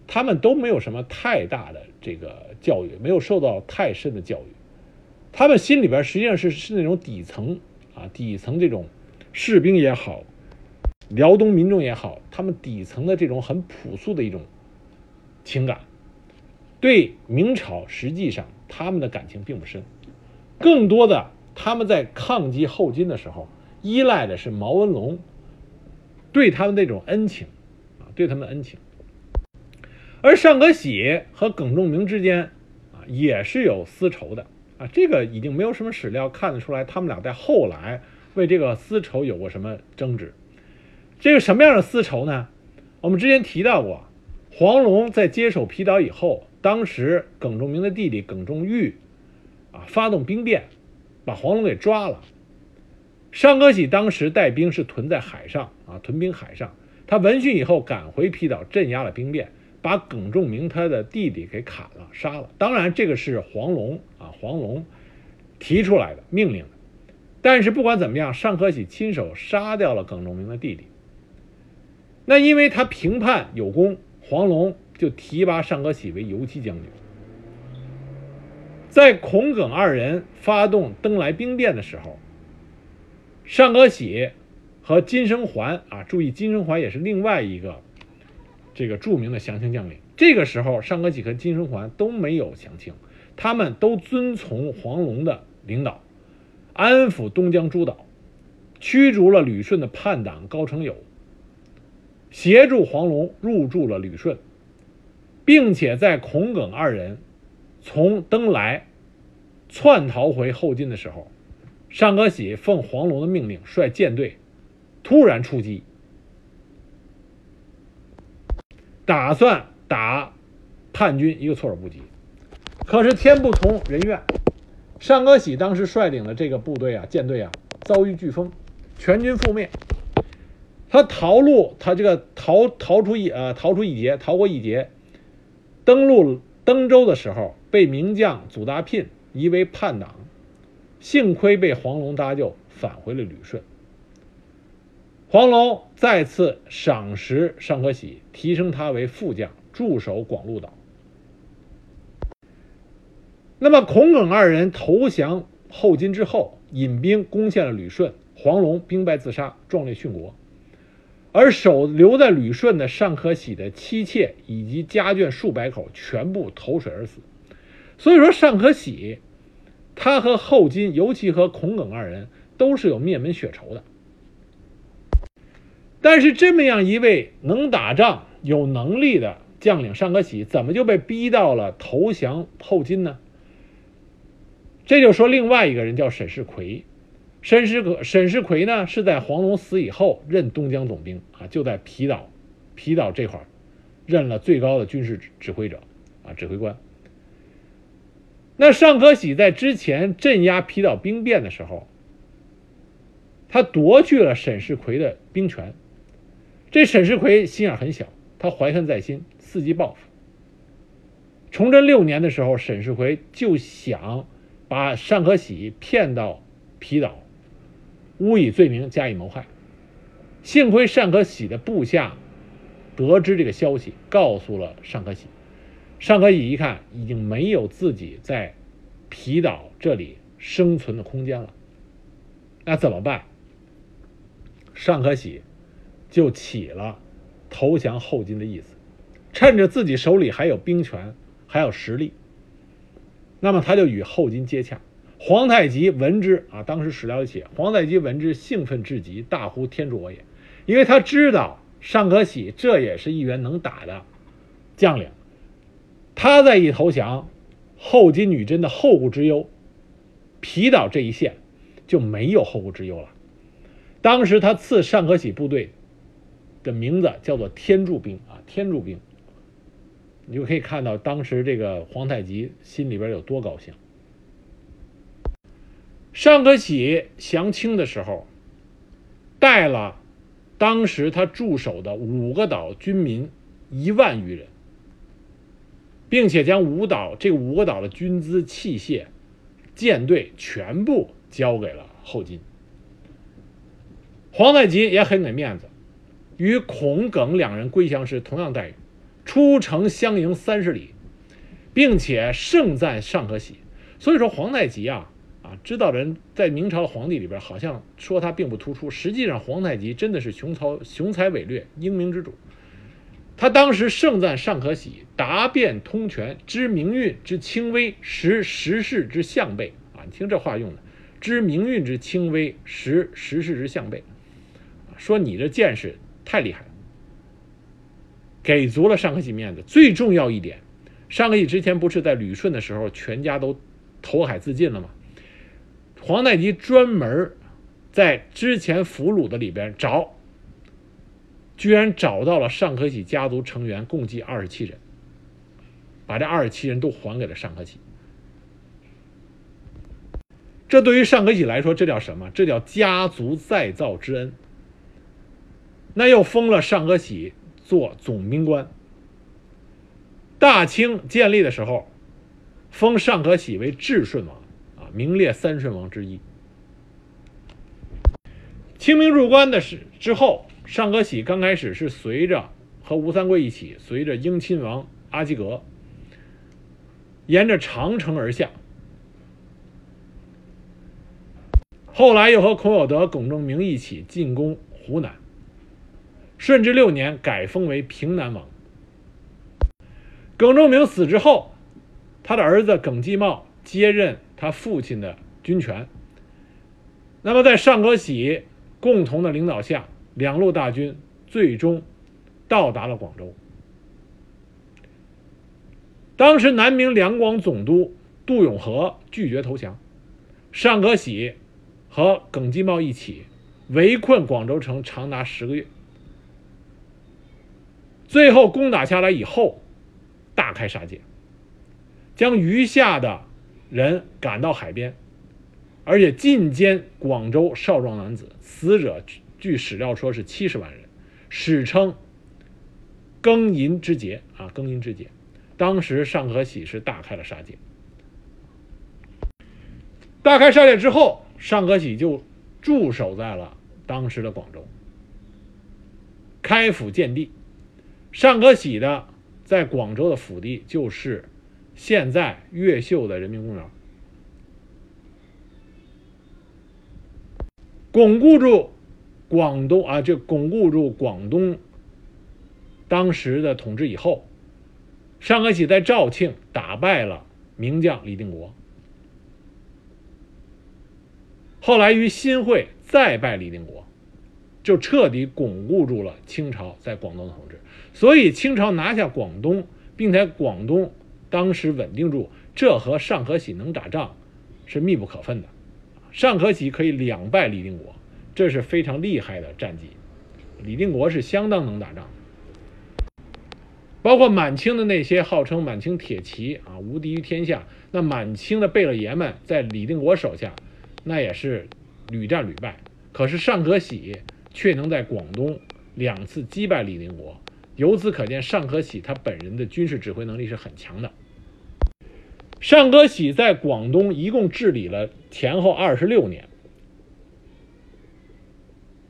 S1: 他们都没有什么太大的这个教育，没有受到太深的教育。他们心里边实际上是是那种底层啊，底层这种士兵也好，辽东民众也好，他们底层的这种很朴素的一种情感。对明朝，实际上他们的感情并不深，更多的他们在抗击后金的时候，依赖的是毛文龙对他们那种恩情啊，对他们恩情。而尚可喜和耿仲明之间啊，也是有私仇的啊，这个已经没有什么史料看得出来，他们俩在后来为这个私仇有过什么争执。这个什么样的私仇呢？我们之前提到过，黄龙在接手皮岛以后。当时耿仲明的弟弟耿仲玉，啊，发动兵变，把黄龙给抓了。尚可喜当时带兵是屯在海上，啊，屯兵海上。他闻讯以后赶回皮岛镇压了兵变，把耿仲明他的弟弟给砍了，杀了。当然，这个是黄龙啊，黄龙提出来的命令。但是不管怎么样，尚可喜亲手杀掉了耿仲明的弟弟。那因为他平叛有功，黄龙。就提拔尚可喜为游击将军。在孔耿二人发动登莱兵变的时候，尚可喜和金生桓啊，注意金生桓也是另外一个这个著名的降清将领。这个时候，尚可喜和金生桓都没有降清，他们都遵从黄龙的领导，安抚东江诸岛，驱逐了旅顺的叛党高承友，协助黄龙入住了旅顺。并且在孔耿二人从登莱窜逃回后金的时候，尚可喜奉黄龙的命令率舰队突然出击，打算打叛军一个措手不及。可是天不从人愿，尚可喜当时率领的这个部队啊，舰队啊，遭遇飓风，全军覆灭。他逃路，他这个逃逃出一呃逃出一劫，逃过一劫。登陆登州的时候，被名将祖大聘疑为叛党，幸亏被黄龙搭救，返回了旅顺。黄龙再次赏识尚可喜，提升他为副将，驻守广鹿岛。那么，孔耿二人投降后金之后，引兵攻陷了旅顺，黄龙兵败自杀，壮烈殉国。而守留在旅顺的尚可喜的妻妾以及家眷数百口全部投水而死。所以说，尚可喜他和后金，尤其和孔耿二人，都是有灭门血仇的。但是，这么样一位能打仗、有能力的将领尚可喜，怎么就被逼到了投降后金呢？这就说另外一个人叫沈世奎，沈世奎沈世奎呢是在黄龙死以后任东江总兵啊，就在皮岛，皮岛这块儿任了最高的军事指挥者啊，指挥官。那尚可喜在之前镇压皮岛兵变的时候，他夺去了沈世奎的兵权。这沈世奎心眼很小，他怀恨在心，伺机报复。崇祯六年的时候，沈世奎就想。把尚可喜骗到皮岛，诬以罪名加以谋害。幸亏尚可喜的部下得知这个消息，告诉了尚可喜。尚可喜一看，已经没有自己在皮岛这里生存的空间了。那怎么办？尚可喜就起了投降后金的意思，趁着自己手里还有兵权，还有实力。那么他就与后金接洽，皇太极闻之啊，当时史料写，皇太极闻之兴奋至极，大呼天助我也，因为他知道尚可喜这也是一员能打的将领，他再一投降，后金女真的后顾之忧，皮岛这一线就没有后顾之忧了。当时他赐尚可喜部队的名字叫做天助兵啊，天助兵。你就可以看到当时这个皇太极心里边有多高兴。尚可喜降清的时候，带了当时他驻守的五个岛军民一万余人，并且将五岛这五个岛的军资、器械、舰队全部交给了后金。皇太极也很给面子，与孔耿两人归降时同样待遇。出城相迎三十里，并且盛赞尚可喜。所以说皇太极啊知道人在明朝皇帝里边，好像说他并不突出。实际上，皇太极真的是雄才雄才伟略、英明之主。他当时盛赞尚可喜，答辩通权，知明运之轻微，识时事之向背啊！你听这话用的，知明运之轻微，识时事之向背，说你这见识太厉害了。给足了尚可喜面子。最重要一点，尚可喜之前不是在旅顺的时候全家都投海自尽了吗？皇太极专门在之前俘虏的里边找，居然找到了尚可喜家族成员共计二十七人，把这二十七人都还给了尚可喜。这对于尚可喜来说，这叫什么？这叫家族再造之恩。那又封了尚可喜。做总兵官。大清建立的时候，封尚可喜为至顺王，名列三顺王之一。清兵入关的是之后，尚可喜刚开始是随着和吴三桂一起，随着英亲王阿基格，沿着长城而下。后来又和孔有德、耿仲明一起进攻湖南。顺治六年改封为平南王。耿仲明死之后，他的儿子耿继茂接任他父亲的军权。那么，在尚可喜共同的领导下，两路大军最终到达了广州。当时，南明两广总督杜永和拒绝投降，尚可喜和耿继茂一起围困广州城长达十个月。最后攻打下来以后，大开杀戒，将余下的人赶到海边，而且尽歼广州少壮男子，死者据史料说是七十万人，史称“庚寅之劫”啊，庚寅之劫。当时尚可喜是大开了杀戒。大开杀戒之后，尚可喜就驻守在了当时的广州，开府建地。尚可喜的在广州的府地就是现在越秀的人民公园，巩固住广东啊，这巩固住广东当时的统治以后，尚可喜在肇庆打败了名将李定国，后来于新会再拜李定国，就彻底巩固住了清朝在广东的统治。所以清朝拿下广东，并在广东当时稳定住，这和尚可喜能打仗是密不可分的。尚可喜可以两败李定国，这是非常厉害的战绩。李定国是相当能打仗，包括满清的那些号称满清铁骑啊，无敌于天下。那满清的贝勒爷们在李定国手下，那也是屡战屡败。可是尚可喜却能在广东两次击败李定国。由此可见，尚可喜他本人的军事指挥能力是很强的。尚可喜在广东一共治理了前后二十六年，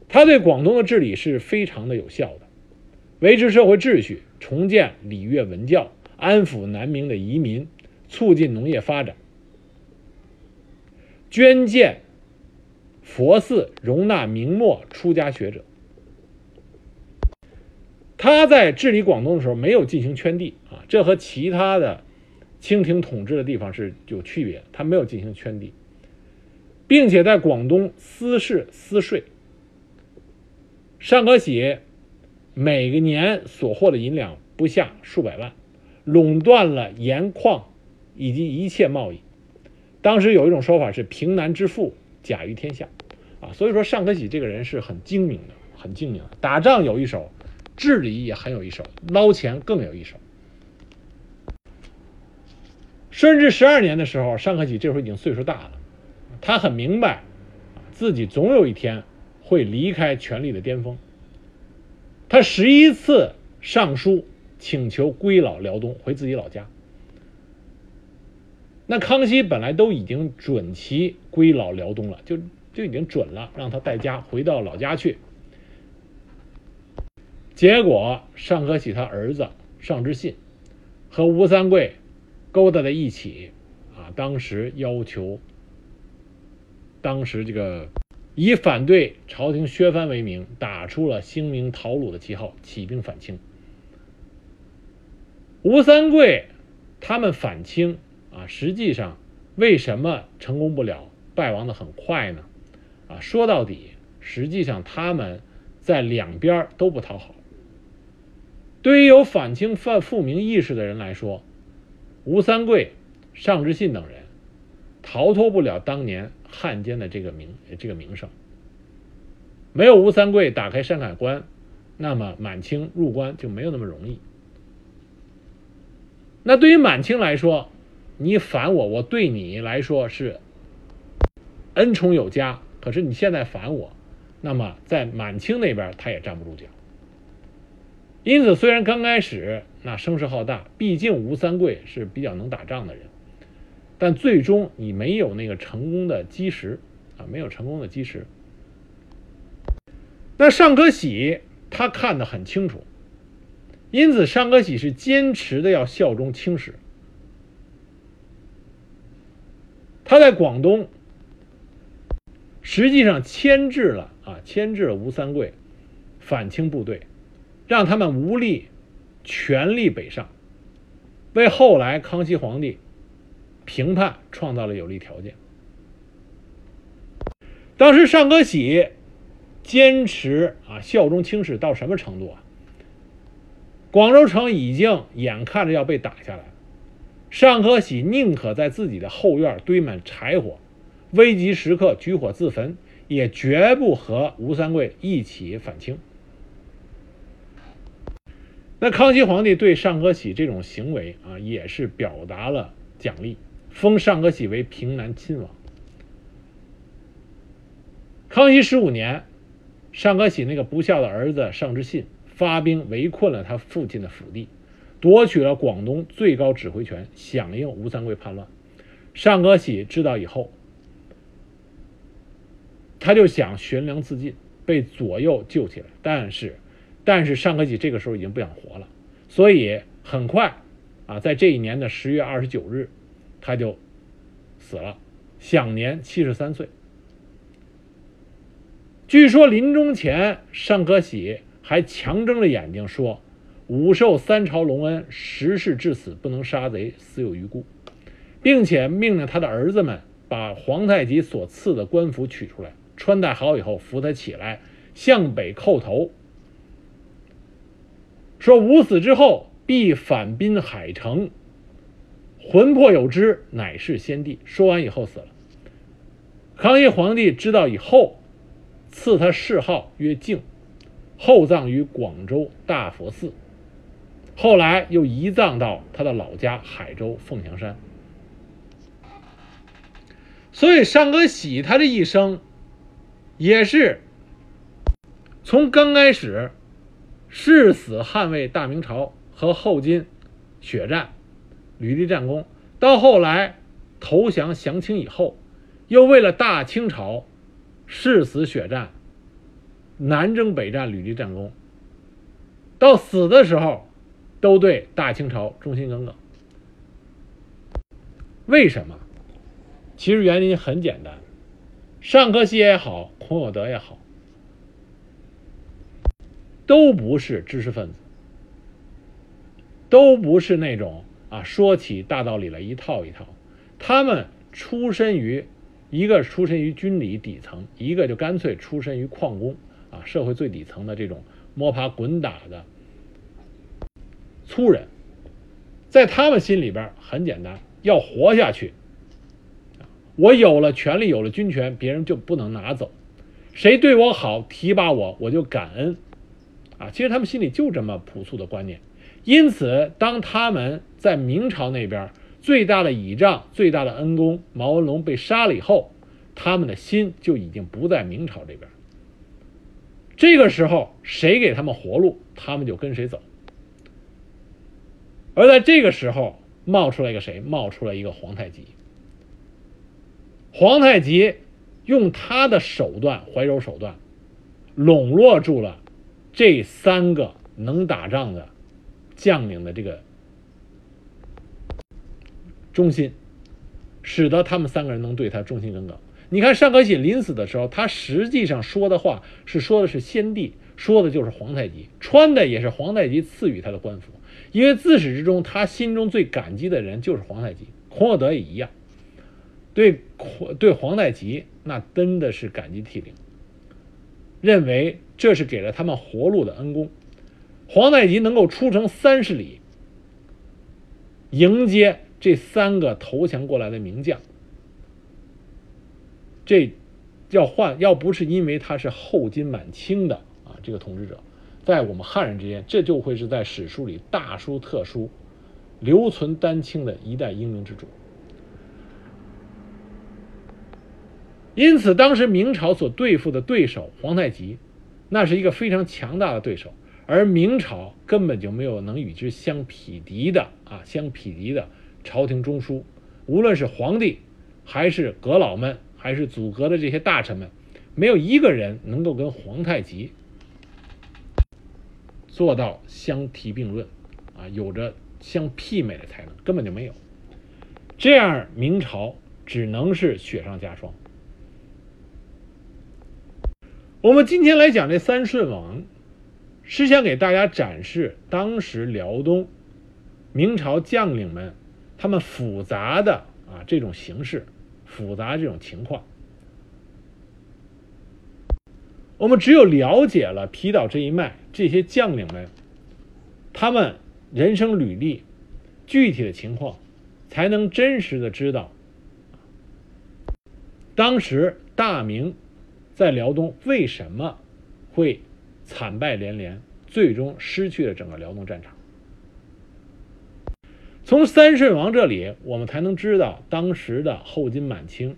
S1: 他对广东的治理是非常的有效的，维持社会秩序，重建礼乐文教，安抚南明的移民，促进农业发展，捐建佛寺，容纳明末出家学者。他在治理广东的时候没有进行圈地啊，这和其他的清廷统治的地方是有区别。他没有进行圈地，并且在广东私事私税。尚可喜每个年所获的银两不下数百万，垄断了盐矿以及一切贸易。当时有一种说法是“平南之富，甲于天下”，啊，所以说尚可喜这个人是很精明的，很精明，打仗有一手。治理也很有一手，捞钱更有一手。顺治十二年的时候，尚可喜这时候已经岁数大了，他很明白，自己总有一天会离开权力的巅峰。他十一次上书请求归老辽东，回自己老家。那康熙本来都已经准其归老辽东了，就就已经准了，让他带家回到老家去。结果，尚可喜他儿子尚之信和吴三桂勾搭在一起，啊，当时要求，当时这个以反对朝廷削藩为名，打出了兴明讨虏的旗号，起兵反清。吴三桂他们反清啊，实际上为什么成功不了，败亡的很快呢？啊，说到底，实际上他们在两边都不讨好。对于有反清反复明意识的人来说，吴三桂、尚之信等人逃脱不了当年汉奸的这个名这个名声。没有吴三桂打开山海关，那么满清入关就没有那么容易。那对于满清来说，你反我，我对你来说是恩宠有加。可是你现在反我，那么在满清那边他也站不住脚。因此，虽然刚开始那声势浩大，毕竟吴三桂是比较能打仗的人，但最终你没有那个成功的基石啊，没有成功的基石。那尚可喜他看得很清楚，因此尚可喜是坚持的要效忠清史。他在广东实际上牵制了啊，牵制了吴三桂反清部队。让他们无力全力北上，为后来康熙皇帝平叛创造了有利条件。当时尚可喜坚持啊效忠清史到什么程度啊？广州城已经眼看着要被打下来，尚可喜宁可在自己的后院堆满柴火，危急时刻举火自焚，也绝不和吴三桂一起反清。那康熙皇帝对尚可喜这种行为啊，也是表达了奖励，封尚可喜为平南亲王。康熙十五年，尚可喜那个不孝的儿子尚之信发兵围困了他父亲的府地，夺取了广东最高指挥权，响应吴三桂叛乱。尚可喜知道以后，他就想悬梁自尽，被左右救起来。但是，但是尚可喜这个时候已经不想活了，所以很快，啊，在这一年的十月二十九日，他就死了，享年七十三岁。据说临终前，尚可喜还强睁着眼睛说：“吾受三朝隆恩，十世至死不能杀贼，死有余辜。”并且命令他的儿子们把皇太极所赐的官服取出来，穿戴好以后，扶他起来，向北叩头，说：“吾死之后，必反滨海城，魂魄有之，乃是先帝。”说完以后死了。康熙皇帝知道以后，赐他谥号曰敬，厚葬于广州大佛寺，后来又移葬到他的老家海州凤翔山。所以，尚可喜他这一生，也是从刚开始誓死捍卫大明朝和后金血战、屡立战功，到后来投降降清以后，又为了大清朝誓死血战、南征北战、屡立战功，到死的时候都对大清朝忠心耿耿。为什么？其实原因很简单，尚可喜也好，孔有德也好，都不是知识分子，都不是那种啊说起大道理来一套一套。他们出身于一个出身于军旅底层，一个就干脆出身于矿工啊，社会最底层的这种摸爬滚打的粗人，在他们心里边很简单，要活下去。我有了权力，有了军权，别人就不能拿走。谁对我好，提拔我，我就感恩。啊，其实他们心里就这么朴素的观念。因此，当他们在明朝那边最大的倚仗、最大的恩公毛文龙被杀了以后，他们的心就已经不在明朝这边。这个时候，谁给他们活路，他们就跟谁走。而在这个时候，冒出来一个谁？冒出来一个皇太极。皇太极用他的手段，怀柔手段，笼络住了这三个能打仗的将领的这个忠心，使得他们三个人能对他忠心耿耿。你看尚可喜临死的时候，他实际上说的话是说的是先帝，说的就是皇太极，穿的也是皇太极赐予他的官服。因为自始至终，他心中最感激的人就是皇太极，孔有德也一样。对对皇太极那真的是感激涕零，认为这是给了他们活路的恩公。皇太极能够出城三十里迎接这三个投降过来的名将，这要换要不是因为他是后金满清的啊这个统治者，在我们汉人之间，这就会是在史书里大书特书，留存丹青的一代英明之主。因此，当时明朝所对付的对手皇太极，那是一个非常强大的对手，而明朝根本就没有能与之相匹敌的啊，相匹敌的朝廷中枢，无论是皇帝，还是阁老们，还是阻隔的这些大臣们，没有一个人能够跟皇太极做到相提并论，啊，有着相媲美的才能，根本就没有。这样，明朝只能是雪上加霜。我们今天来讲这三顺王，是想给大家展示当时辽东明朝将领们他们复杂的啊这种形式，复杂这种情况。我们只有了解了皮岛这一脉，这些将领们他们人生履历具体的情况，才能真实的知道当时大明。在辽东为什么会惨败连连，最终失去了整个辽东战场？从三顺王这里，我们才能知道当时的后金满清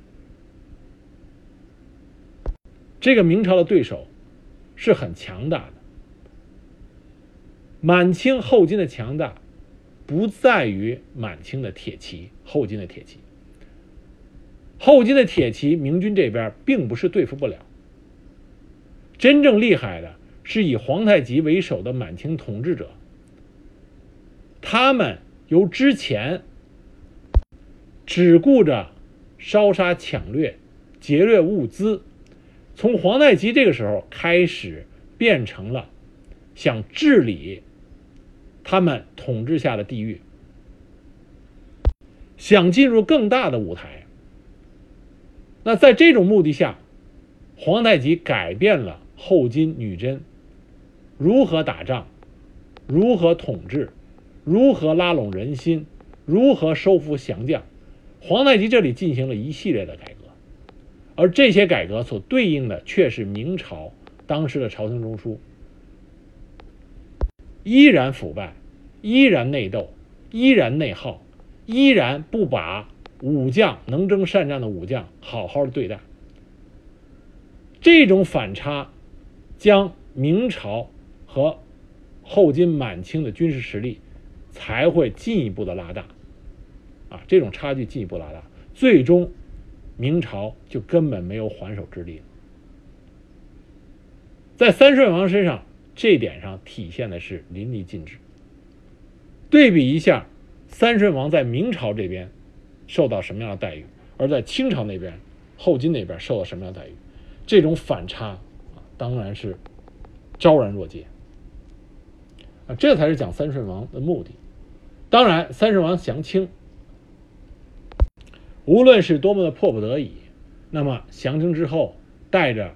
S1: 这个明朝的对手是很强大的。满清后金的强大，不在于满清的铁骑、后金的铁骑。后金的铁骑，明军这边并不是对付不了。真正厉害的是以皇太极为首的满清统治者，他们由之前只顾着烧杀抢掠、劫掠物资，从皇太极这个时候开始，变成了想治理他们统治下的地域，想进入更大的舞台。那在这种目的下，皇太极改变了后金女真如何打仗、如何统治、如何拉拢人心、如何收服降将。皇太极这里进行了一系列的改革，而这些改革所对应的却是明朝当时的朝廷中枢，依然腐败，依然内斗，依然内耗，依然不把。武将能征善战的武将，好好的对待。这种反差，将明朝和后金、满清的军事实力才会进一步的拉大，啊，这种差距进一步拉大，最终明朝就根本没有还手之力。在三顺王身上，这点上体现的是淋漓尽致。对比一下，三顺王在明朝这边。受到什么样的待遇？而在清朝那边，后金那边受到什么样的待遇？这种反差啊，当然是昭然若揭啊！这才是讲三顺王的目的。当然，三顺王降清，无论是多么的迫不得已，那么降清之后，带着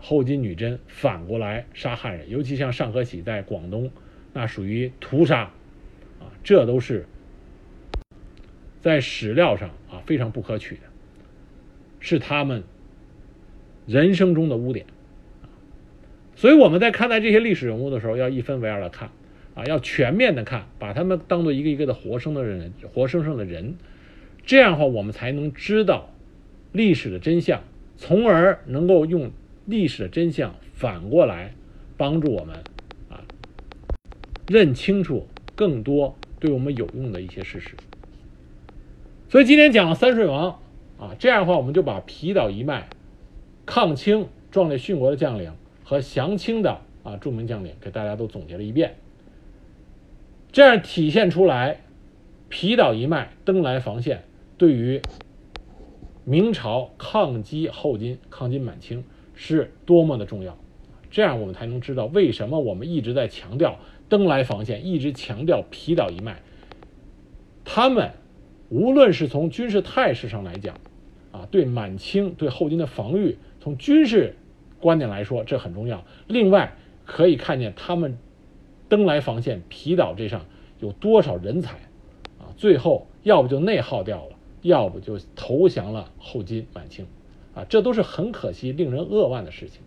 S1: 后金女真反过来杀汉人，尤其像尚可喜在广东，那属于屠杀啊！这都是。在史料上啊，非常不可取的，是他们人生中的污点，所以我们在看待这些历史人物的时候，要一分为二的看，啊，要全面的看，把他们当做一个一个的活生的人，活生生的人，这样的话，我们才能知道历史的真相，从而能够用历史的真相反过来帮助我们啊，认清楚更多对我们有用的一些事实。所以今天讲了三顺王啊，这样的话，我们就把皮岛一脉、抗清壮烈殉国的将领和降清的啊著名将领给大家都总结了一遍。这样体现出来，皮岛一脉登莱防线对于明朝抗击后金、抗金满清是多么的重要。这样我们才能知道为什么我们一直在强调登莱防线，一直强调皮岛一脉，他们。无论是从军事态势上来讲，啊，对满清对后金的防御，从军事观点来说，这很重要。另外，可以看见他们登莱防线、皮岛这上有多少人才，啊，最后要不就内耗掉了，要不就投降了后金、满清，啊，这都是很可惜、令人扼腕的事情。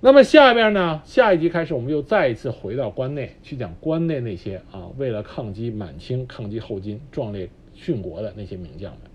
S1: 那么下边呢？下一集开始，我们又再一次回到关内去讲关内那些啊，为了抗击满清、抗击后金、壮烈殉国的那些名将们。